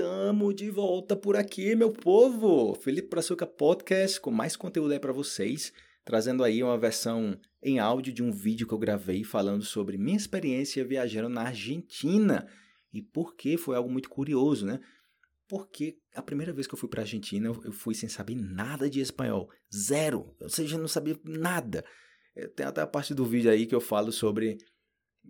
Estamos de volta por aqui, meu povo! Felipe Brazuca Podcast com mais conteúdo aí para vocês, trazendo aí uma versão em áudio de um vídeo que eu gravei falando sobre minha experiência viajando na Argentina. E por que foi algo muito curioso, né? Porque a primeira vez que eu fui para Argentina, eu fui sem saber nada de espanhol, zero, ou seja, não sabia nada. Tem até a parte do vídeo aí que eu falo sobre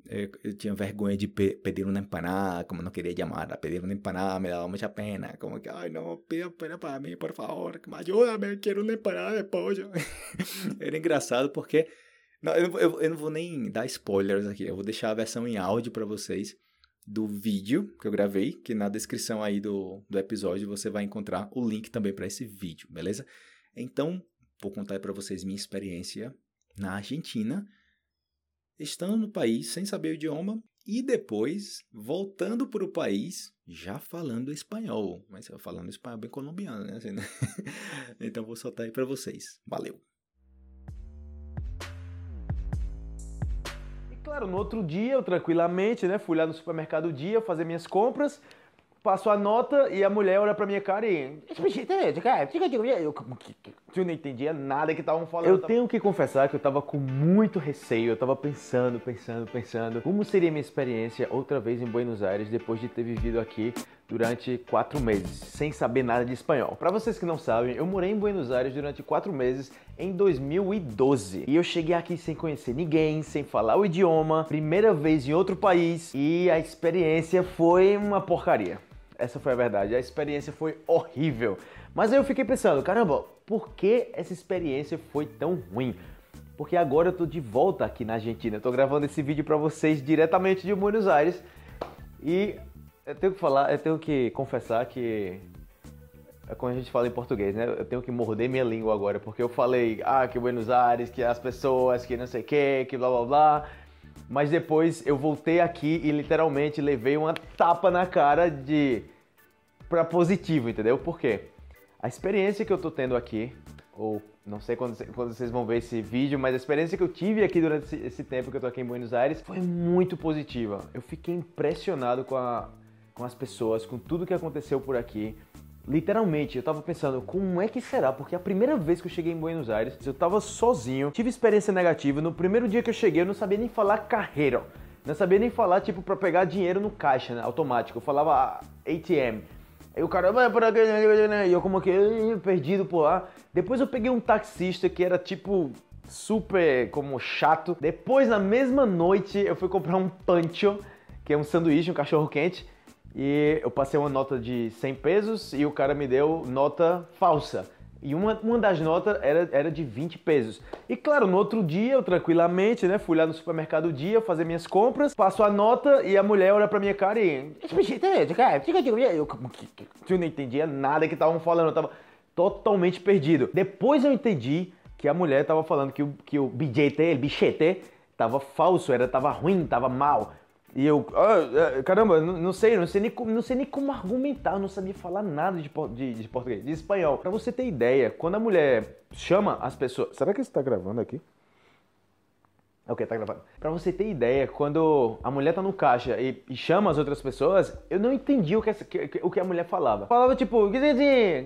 eu, eu tinha vergonha de pe pedir uma empanada, como não queria chamar, pedir uma empanada me dava muita pena, como que, ai não, pida pena para mim, por favor, me ajuda, quero uma empanada de pollo. Era engraçado porque, não, eu, eu, eu não vou nem dar spoilers aqui, eu vou deixar a versão em áudio para vocês do vídeo que eu gravei, que na descrição aí do, do episódio você vai encontrar o link também para esse vídeo, beleza? Então, vou contar para vocês minha experiência na Argentina, estando no país sem saber o idioma e depois voltando para o país já falando espanhol, mas falando espanhol bem colombiano, né? Assim, né? então vou soltar aí para vocês. Valeu. E claro, no outro dia eu tranquilamente, né, fui lá no supermercado dia fazer minhas compras passo a nota e a mulher olha pra minha cara e. Eu não entendia nada que estavam falando. Eu tenho que confessar que eu tava com muito receio, eu tava pensando, pensando, pensando como seria minha experiência outra vez em Buenos Aires depois de ter vivido aqui durante quatro meses, sem saber nada de espanhol. Para vocês que não sabem, eu morei em Buenos Aires durante quatro meses em 2012 e eu cheguei aqui sem conhecer ninguém, sem falar o idioma, primeira vez em outro país e a experiência foi uma porcaria. Essa foi a verdade. A experiência foi horrível. Mas aí eu fiquei pensando, caramba, por que essa experiência foi tão ruim? Porque agora eu tô de volta aqui na Argentina. Eu tô gravando esse vídeo para vocês diretamente de Buenos Aires. E eu tenho que falar, eu tenho que confessar que é quando a gente fala em português, né? Eu tenho que morder minha língua agora, porque eu falei, ah, que Buenos Aires, que as pessoas, que não sei o que, que blá blá blá. Mas depois eu voltei aqui e literalmente levei uma tapa na cara de para positivo, entendeu? Por quê? A experiência que eu tô tendo aqui, ou não sei quando, quando, vocês vão ver esse vídeo, mas a experiência que eu tive aqui durante esse, esse, tempo que eu tô aqui em Buenos Aires foi muito positiva. Eu fiquei impressionado com, a, com as pessoas, com tudo que aconteceu por aqui. Literalmente, eu tava pensando, como é que será? Porque a primeira vez que eu cheguei em Buenos Aires, eu tava sozinho, tive experiência negativa. No primeiro dia que eu cheguei, eu não sabia nem falar carreira. Não sabia nem falar, tipo, pra pegar dinheiro no caixa, né, automático. Eu falava ATM. Aí o cara, vai por aqui, e eu como que perdido por lá. Depois eu peguei um taxista que era tipo super como chato. Depois na mesma noite eu fui comprar um pancho, que é um sanduíche, um cachorro quente. E eu passei uma nota de 100 pesos e o cara me deu nota falsa. E uma, uma das notas era, era de 20 pesos. E claro, no outro dia, eu tranquilamente, né, fui lá no supermercado dia fazer minhas compras, passo a nota e a mulher olha pra minha cara e. Eu não entendia nada que estavam falando, eu tava totalmente perdido. Depois eu entendi que a mulher tava falando que o, que o BJT, o bichete, tava falso, era, tava ruim, tava mal. E eu, ah, caramba, não, não, sei, não sei, nem, não sei nem como argumentar, não sabia falar nada de, de, de português, de espanhol. Pra você ter ideia, quando a mulher chama as pessoas. Será que você tá gravando aqui? Ok, tá gravando. Pra você ter ideia, quando a mulher tá no caixa e, e chama as outras pessoas, eu não entendi o que, que, o que a mulher falava. Falava tipo, que que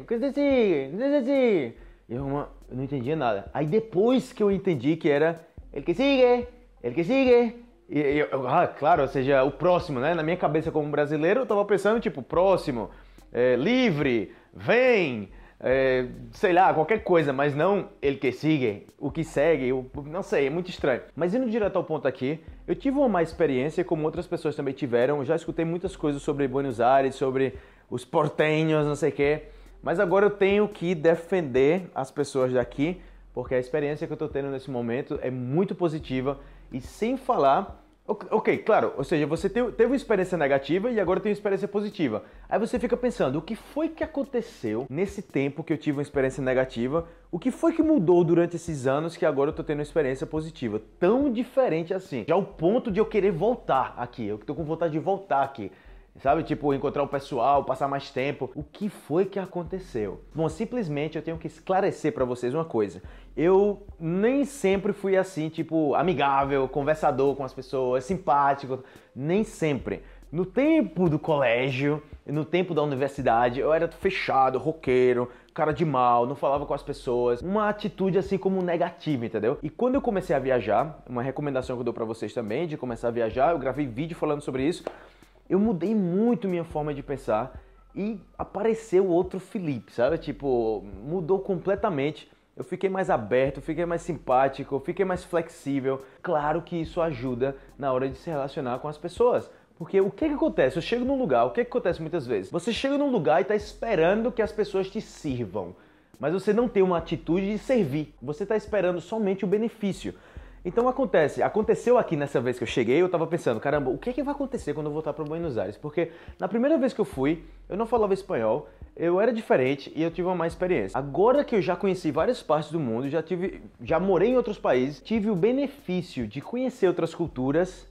que eu, eu não entendia nada. Aí depois que eu entendi que era el que sigue, el que sigue, e, eu, ah, claro, ou seja, o próximo, né? Na minha cabeça como brasileiro, eu tava pensando, tipo, próximo, é, livre, vem, é, sei lá, qualquer coisa, mas não ele que sigue, o que segue, não sei, é muito estranho. Mas indo direto ao ponto aqui, eu tive uma má experiência, como outras pessoas também tiveram, já escutei muitas coisas sobre Buenos Aires, sobre os portenhos, não sei o quê, mas agora eu tenho que defender as pessoas daqui, porque a experiência que eu tô tendo nesse momento é muito positiva e sem falar. Ok, claro, ou seja, você teve uma experiência negativa e agora tem uma experiência positiva. Aí você fica pensando, o que foi que aconteceu nesse tempo que eu tive uma experiência negativa? O que foi que mudou durante esses anos que agora eu tô tendo uma experiência positiva? Tão diferente assim. Já o ponto de eu querer voltar aqui, eu tô com vontade de voltar aqui. Sabe, tipo, encontrar o pessoal, passar mais tempo. O que foi que aconteceu? Bom, simplesmente eu tenho que esclarecer para vocês uma coisa. Eu nem sempre fui assim, tipo, amigável, conversador com as pessoas, simpático. Nem sempre. No tempo do colégio, no tempo da universidade, eu era fechado, roqueiro, cara de mal, não falava com as pessoas, uma atitude assim como negativa, entendeu? E quando eu comecei a viajar, uma recomendação que eu dou para vocês também de começar a viajar, eu gravei vídeo falando sobre isso. Eu mudei muito minha forma de pensar e apareceu outro Felipe, sabe? Tipo, mudou completamente. Eu fiquei mais aberto, fiquei mais simpático, fiquei mais flexível. Claro que isso ajuda na hora de se relacionar com as pessoas. Porque o que, que acontece? Eu chego num lugar, o que, que acontece muitas vezes? Você chega num lugar e está esperando que as pessoas te sirvam, mas você não tem uma atitude de servir. Você está esperando somente o benefício. Então acontece, aconteceu aqui nessa vez que eu cheguei, eu tava pensando, caramba, o que, que vai acontecer quando eu voltar para Buenos Aires? Porque na primeira vez que eu fui, eu não falava espanhol, eu era diferente e eu tive uma má experiência. Agora que eu já conheci várias partes do mundo, já tive, já morei em outros países, tive o benefício de conhecer outras culturas,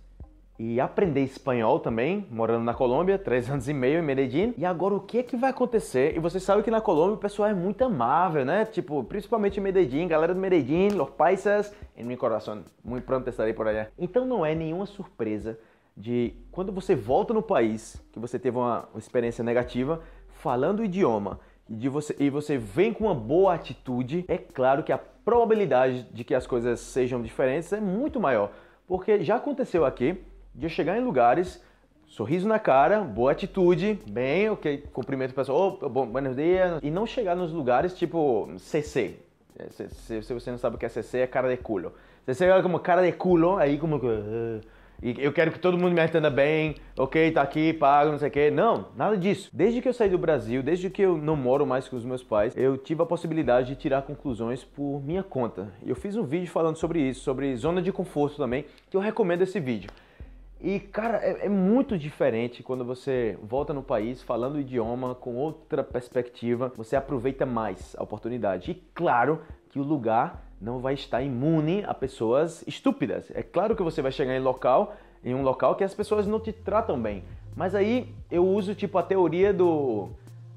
e aprender espanhol também, morando na Colômbia, três anos e meio em Medellín. E agora o que é que vai acontecer? E você sabe que na Colômbia o pessoal é muito amável, né? Tipo, principalmente em Medellín, galera de Medellín, los paisas, em meu coração, muito pronto estarei por allá. Então não é nenhuma surpresa de quando você volta no país, que você teve uma, experiência negativa, falando o idioma, e, você, e você vem com uma boa atitude, é claro que a probabilidade de que as coisas sejam diferentes é muito maior. Porque já aconteceu aqui, de chegar em lugares, sorriso na cara, boa atitude, bem, ok, cumprimento o pessoal, oh, bom, buenos dias, e não chegar nos lugares tipo CC. É, se, se, se, você não sabe o que é CC, é cara de culo. Você chega como cara de culo, aí como. Uh, e eu quero que todo mundo me atenda bem, ok, tá aqui, pago, não sei o quê. Não, nada disso. Desde que eu saí do Brasil, desde que eu não moro mais com os meus pais, eu tive a possibilidade de tirar conclusões por minha conta. Eu fiz um vídeo falando sobre isso, sobre zona de conforto também, que eu recomendo esse vídeo. E, cara, é, é, muito diferente quando você volta no país falando o idioma com outra perspectiva, você aproveita mais a oportunidade. E claro que o lugar não vai estar imune a pessoas estúpidas. É claro que você vai chegar em local, em um local que as pessoas não te tratam bem. Mas aí eu uso tipo a teoria do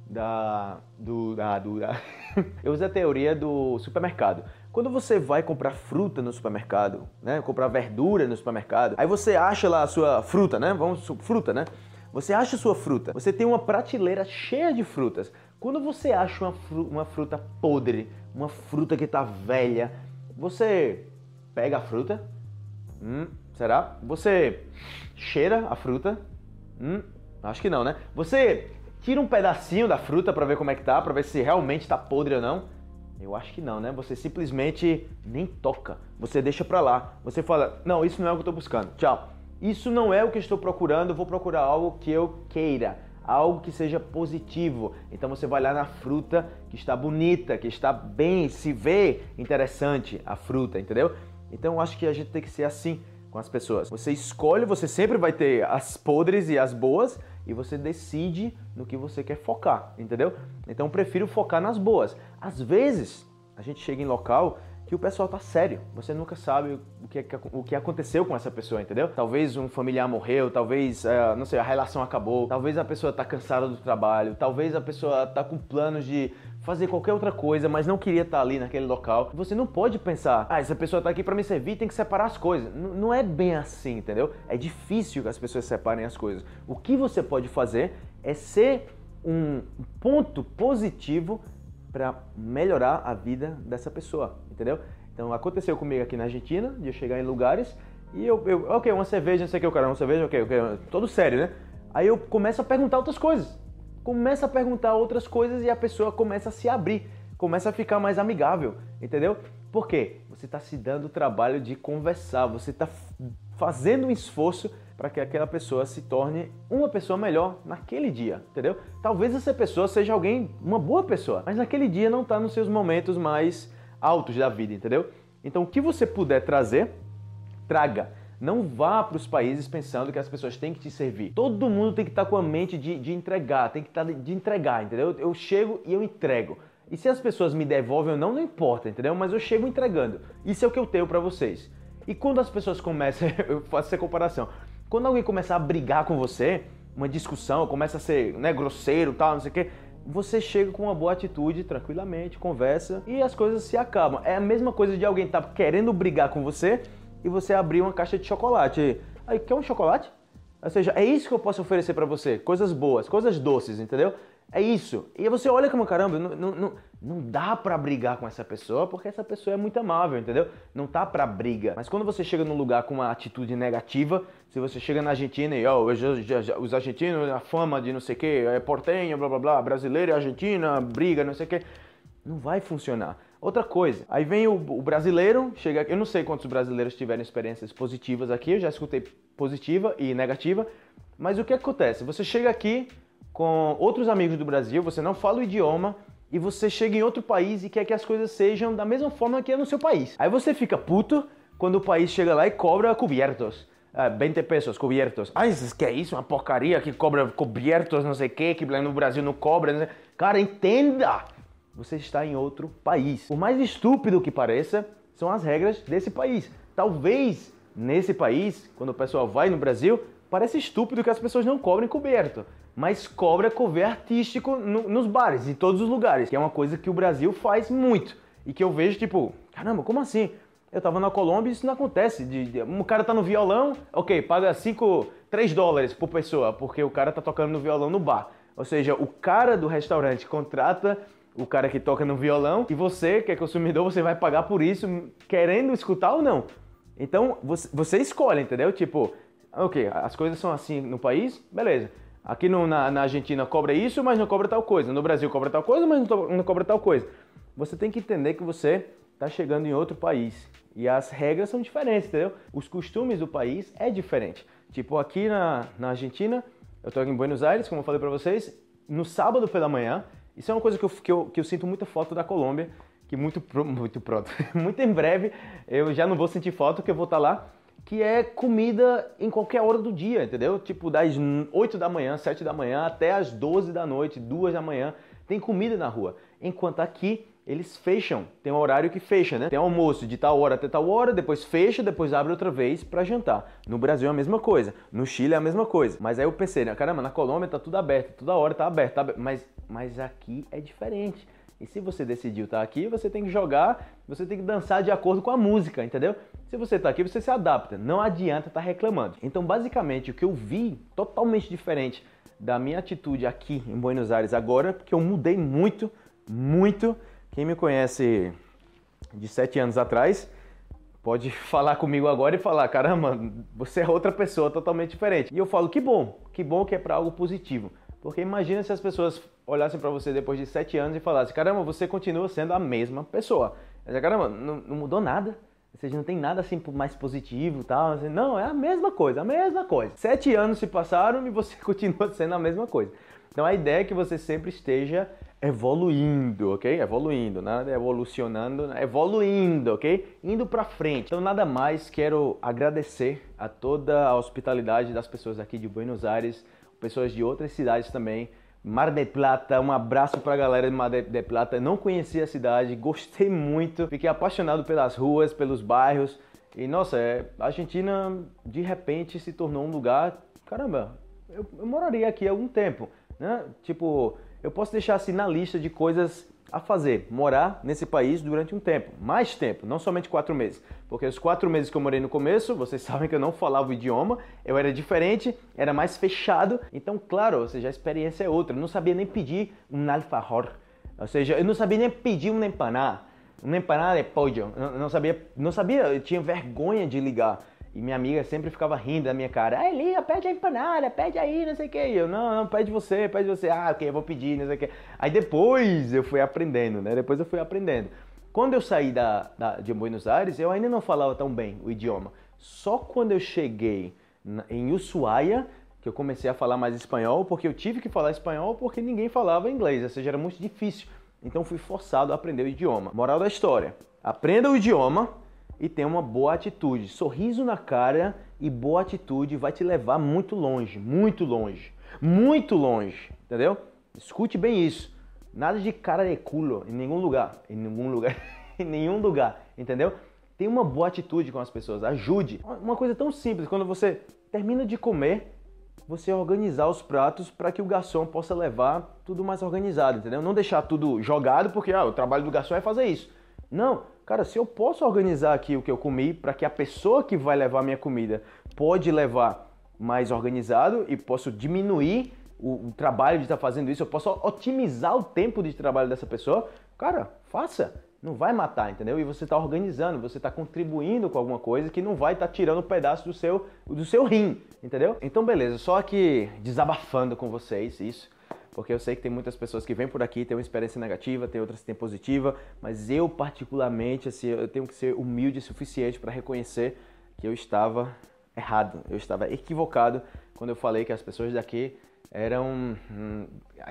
da do da, do, da eu uso a teoria do supermercado. Quando você vai comprar fruta no supermercado, né? Comprar verdura no supermercado, aí você acha lá a sua fruta, né? Vamos, fruta, né? Você acha sua fruta. Você tem uma prateleira cheia de frutas. Quando você acha uma, fru uma fruta podre, uma fruta que está velha, você pega a fruta. Hum, será? Você cheira a fruta? Hum, acho que não, né? Você tira um pedacinho da fruta para ver como é que tá, para ver se realmente está podre ou não. Eu acho que não, né? Você simplesmente nem toca. Você deixa pra lá. Você fala: "Não, isso não é o que eu tô buscando. Tchau. Isso não é o que eu estou procurando. Vou procurar algo que eu queira, algo que seja positivo". Então você vai lá na fruta que está bonita, que está bem, se vê interessante a fruta, entendeu? Então eu acho que a gente tem que ser assim com as pessoas. Você escolhe, você sempre vai ter as podres e as boas, e você decide no que você quer focar, entendeu? Então eu prefiro focar nas boas. Às vezes a gente chega em local que o pessoal tá sério. Você nunca sabe o que, o que aconteceu com essa pessoa, entendeu? Talvez um familiar morreu, talvez, uh, não sei, a relação acabou, talvez a pessoa tá cansada do trabalho, talvez a pessoa tá com planos de fazer qualquer outra coisa, mas não queria estar tá ali naquele local. Você não pode pensar, ah, essa pessoa tá aqui para me servir, tem que separar as coisas. N não é bem assim, entendeu? É difícil que as pessoas separem as coisas. O que você pode fazer é ser um ponto positivo para melhorar a vida dessa pessoa, entendeu? Então aconteceu comigo aqui na Argentina, de eu chegar em lugares e eu, eu ok, uma cerveja, não sei o que, eu quero uma cerveja, ok, ok, todo sério, né? Aí eu começo a perguntar outras coisas. Começa a perguntar outras coisas e a pessoa começa a se abrir, começa a ficar mais amigável, entendeu? Por quê? Você está se dando o trabalho de conversar, você está fazendo um esforço para que aquela pessoa se torne uma pessoa melhor naquele dia, entendeu? Talvez essa pessoa seja alguém, uma boa pessoa, mas naquele dia não está nos seus momentos mais altos da vida, entendeu? Então o que você puder trazer, traga. Não vá para os países pensando que as pessoas têm que te servir. Todo mundo tem que estar tá com a mente de, de entregar, tem que estar tá de entregar, entendeu? Eu chego e eu entrego. E se as pessoas me devolvem ou não, não importa, entendeu? Mas eu chego entregando. Isso é o que eu tenho para vocês. E quando as pessoas começam, eu faço essa comparação. Quando alguém começar a brigar com você, uma discussão, começa a ser né, grosseiro, tal, não sei o quê, você chega com uma boa atitude, tranquilamente, conversa e as coisas se acabam. É a mesma coisa de alguém estar tá querendo brigar com você e você abrir uma caixa de chocolate. Aí, quer um chocolate? Ou seja, é isso que eu posso oferecer para você, coisas boas, coisas doces, entendeu? É isso. E você olha como, caramba, não, não, não, dá para brigar com essa pessoa porque essa pessoa é muito amável, entendeu? Não tá para briga. Mas quando você chega num lugar com uma atitude negativa, se você chega na Argentina e, oh, os argentinos, a fama de não sei o que, é portenho, blá blá blá, brasileiro e argentina, briga, não sei o que, não vai funcionar. Outra coisa, aí vem o, o brasileiro, chega, eu não sei quantos brasileiros tiveram experiências positivas aqui, eu já escutei positiva e negativa, mas o que acontece? Você chega aqui, com outros amigos do Brasil, você não fala o idioma e você chega em outro país e quer que as coisas sejam da mesma forma que é no seu país. Aí você fica puto quando o país chega lá e cobra cobertos. Uh, 20 pesos cobertos. Ah, que é isso? Uma porcaria que cobra cobertos, não sei o que, que no Brasil não cobra. Não Cara, entenda! Você está em outro país. O mais estúpido que pareça são as regras desse país. Talvez nesse país, quando o pessoal vai no Brasil, parece estúpido que as pessoas não cobrem coberto mas cobra cover artístico no, nos bares, em todos os lugares, que é uma coisa que o Brasil faz muito. E que eu vejo, tipo, caramba, como assim? Eu tava na Colômbia e isso não acontece. De, de, um cara tá no violão, ok, paga 5, 3 dólares por pessoa, porque o cara tá tocando no violão no bar. Ou seja, o cara do restaurante contrata o cara que toca no violão e você, que é consumidor, você vai pagar por isso, querendo escutar ou não. Então, você, você escolhe, entendeu? Tipo, ok, as coisas são assim no país, beleza. Aqui no, na, na, Argentina cobra isso, mas não cobra tal coisa. No Brasil cobra tal coisa, mas não, não cobra tal coisa. Você tem que entender que você está chegando em outro país. E as regras são diferentes, entendeu? Os costumes do país é diferente. Tipo, aqui na, na Argentina, eu estou aqui em Buenos Aires, como eu falei para vocês, no sábado pela manhã, isso é uma coisa que eu, que eu, que eu sinto muita falta da Colômbia, que muito, muito pronto, muito em breve eu já não vou sentir falta, que eu vou estar tá lá que é comida em qualquer hora do dia, entendeu? Tipo das 8 da manhã, 7 da manhã até as 12 da noite, 2 da manhã, tem comida na rua. Enquanto aqui eles fecham, tem um horário que fecha, né? Tem almoço de tal hora até tal hora, depois fecha, depois abre outra vez para jantar. No Brasil é a mesma coisa, no Chile é a mesma coisa. Mas aí eu pensei, né? caramba, na Colômbia tá tudo aberto, toda hora tá aberto, tá aberto. Mas, mas aqui é diferente. E se você decidiu estar aqui, você tem que jogar, você tem que dançar de acordo com a música, entendeu? Se você está aqui, você se adapta. Não adianta estar tá reclamando. Então, basicamente, o que eu vi totalmente diferente da minha atitude aqui em Buenos Aires agora, porque eu mudei muito, muito. Quem me conhece de sete anos atrás pode falar comigo agora e falar: caramba, você é outra pessoa totalmente diferente. E eu falo: que bom, que bom que é para algo positivo. Porque imagina se as pessoas olhassem para você depois de sete anos e falassem: caramba, você continua sendo a mesma pessoa. Caramba, não, não, mudou nada. Ou seja, não tem nada assim mais positivo tal. Não, é a mesma coisa, a mesma coisa. Sete anos se passaram e você continua sendo a mesma coisa. Então a ideia é que você sempre esteja evoluindo, ok? Evoluindo, nada evolucionando, evoluindo, ok? Indo para frente. Então nada mais quero agradecer a toda a hospitalidade das pessoas aqui de Buenos Aires pessoas de outras cidades também. Mar de Plata, um abraço para a galera de Mar de Plata. Não conhecia a cidade, gostei muito, fiquei apaixonado pelas ruas, pelos bairros. E nossa, é, a Argentina de repente se tornou um lugar, caramba, eu, eu moraria aqui há algum tempo, né? Tipo, eu posso deixar assim na lista de coisas a fazer, morar nesse país durante um tempo, mais tempo, não somente quatro meses. Porque os quatro meses que eu morei no começo, vocês sabem que eu não falava o idioma, eu era diferente, era mais fechado. Então, claro, ou seja, a experiência é outra. Eu não sabia nem pedir um alfajor, ou seja, eu não sabia nem pedir um empaná, um empanada de pollo. Eu não sabia, não sabia, eu tinha vergonha de ligar. E minha amiga sempre ficava rindo da minha cara. Ah, Elia, pede a empanada, pede aí, não sei o que. E eu, não, não, pede você, pede você. Ah, ok, eu vou pedir, não sei o que. Aí depois eu fui aprendendo, né? Depois eu fui aprendendo. Quando eu saí da, da, de Buenos Aires, eu ainda não falava tão bem o idioma. Só quando eu cheguei em Ushuaia, que eu comecei a falar mais espanhol, porque eu tive que falar espanhol porque ninguém falava inglês, ou seja, era muito difícil. Então fui forçado a aprender o idioma. Moral da história: aprenda o idioma e tenha uma boa atitude. Sorriso na cara e boa atitude vai te levar muito longe, muito longe, muito longe, entendeu? Escute bem isso. Nada de cara de culo em nenhum lugar, em nenhum lugar, em nenhum lugar, entendeu? Tenha uma boa atitude com as pessoas, ajude. Uma coisa tão simples, quando você termina de comer, você organizar os pratos para que o garçom possa levar tudo mais organizado, entendeu? Não deixar tudo jogado porque ah, o trabalho do garçom é fazer isso. Não, Cara, se eu posso organizar aqui o que eu comi para que a pessoa que vai levar minha comida pode levar mais organizado e posso diminuir o, o trabalho de estar fazendo isso, eu posso otimizar o tempo de trabalho dessa pessoa, cara, faça. Não vai matar, entendeu? E você está organizando, você está contribuindo com alguma coisa que não vai estar tá tirando um pedaço do seu, do seu rim, entendeu? Então, beleza, só aqui desabafando com vocês isso porque eu sei que tem muitas pessoas que vêm por aqui, têm uma experiência negativa, tem outras que têm positiva, mas eu particularmente, assim, eu tenho que ser humilde o suficiente para reconhecer que eu estava errado, eu estava equivocado quando eu falei que as pessoas daqui eram hum,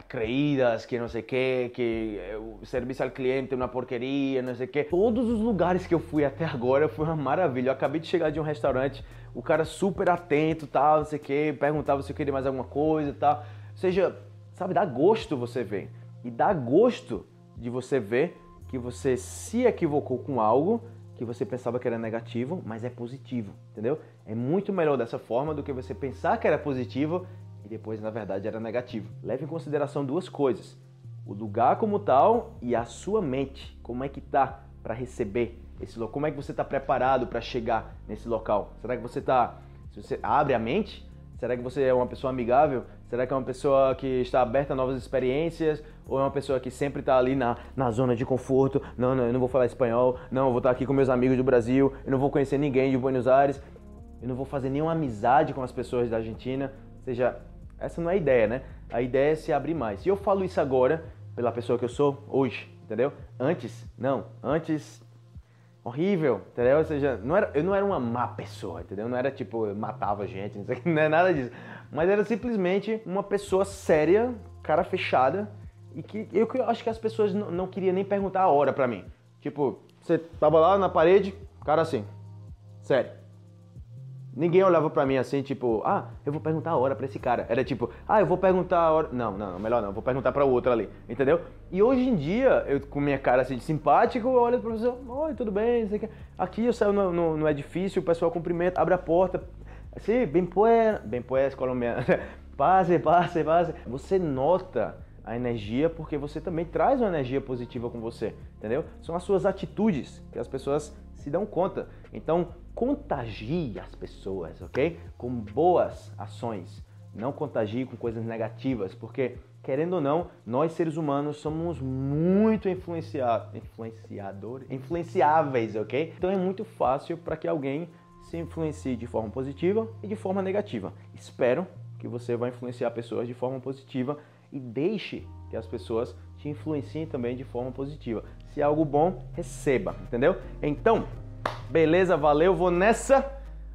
creídas, que não sei o que, que o serviço ao cliente é uma porqueria, não sei o que. Todos os lugares que eu fui até agora foi uma maravilha. Eu acabei de chegar de um restaurante, o cara super atento, tal, não sei o que, perguntava se eu queria mais alguma coisa, tal. Ou seja, Sabe, dá gosto você ver. E dá gosto de você ver que você se equivocou com algo que você pensava que era negativo, mas é positivo, entendeu? É muito melhor dessa forma do que você pensar que era positivo e depois na verdade era negativo. Leve em consideração duas coisas: o lugar como tal e a sua mente, como é que tá para receber esse local, como é que você está preparado para chegar nesse local? Será que você está, se você abre a mente, será que você é uma pessoa amigável? Será que é uma pessoa que está aberta a novas experiências? Ou é uma pessoa que sempre está ali na, na zona de conforto? Não, não, eu não vou falar espanhol. Não, eu vou estar aqui com meus amigos do Brasil. Eu não vou conhecer ninguém de Buenos Aires. Eu não vou fazer nenhuma amizade com as pessoas da Argentina. Ou seja, essa não é a ideia, né? A ideia é se abrir mais. E eu falo isso agora pela pessoa que eu sou hoje, entendeu? Antes, não. Antes, horrível, entendeu? Ou seja, não era, eu não era uma má pessoa, entendeu? Não era tipo, eu matava gente, não, sei, não é nada disso mas era simplesmente uma pessoa séria, cara fechada, e que eu, eu acho que as pessoas não, não queriam nem perguntar a hora pra mim. Tipo, você tava lá na parede, cara assim, sério. Ninguém olhava pra mim assim, tipo, ah, eu vou perguntar a hora pra esse cara. Era tipo, ah, eu vou perguntar a hora. Não, não, melhor não, vou perguntar pra outro ali, entendeu? E hoje em dia, eu com minha cara assim de simpático, eu olho pro professor, oi, tudo bem, sei o que. Aqui eu saio no, no, no edifício, o pessoal cumprimenta, abre a porta, Sim, bem pues, bem pues colombiano. passe, passe, passe. Você nota a energia porque você também traz uma energia positiva com você, entendeu? São as suas atitudes que as pessoas se dão conta. Então, contagie as pessoas, ok? Com boas ações. Não contagie com coisas negativas, porque querendo ou não, nós seres humanos somos muito influencia... influenciadores, influenciáveis, ok? Então é muito fácil para que alguém se influencie de forma positiva e de forma negativa. Espero que você vai influenciar pessoas de forma positiva e deixe que as pessoas te influenciem também de forma positiva. Se é algo bom, receba, entendeu? Então, beleza, valeu, vou nessa.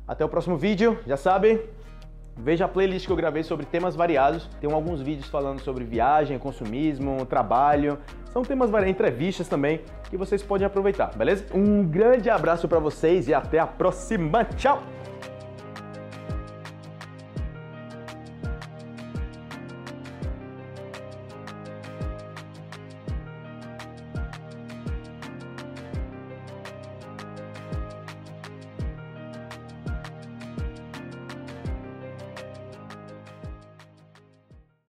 Até o próximo vídeo, já sabe, Veja a playlist que eu gravei sobre temas variados. Tem alguns vídeos falando sobre viagem, consumismo, trabalho. São temas variados, entrevistas também que vocês podem aproveitar, beleza? Um grande abraço para vocês e até a próxima. Tchau!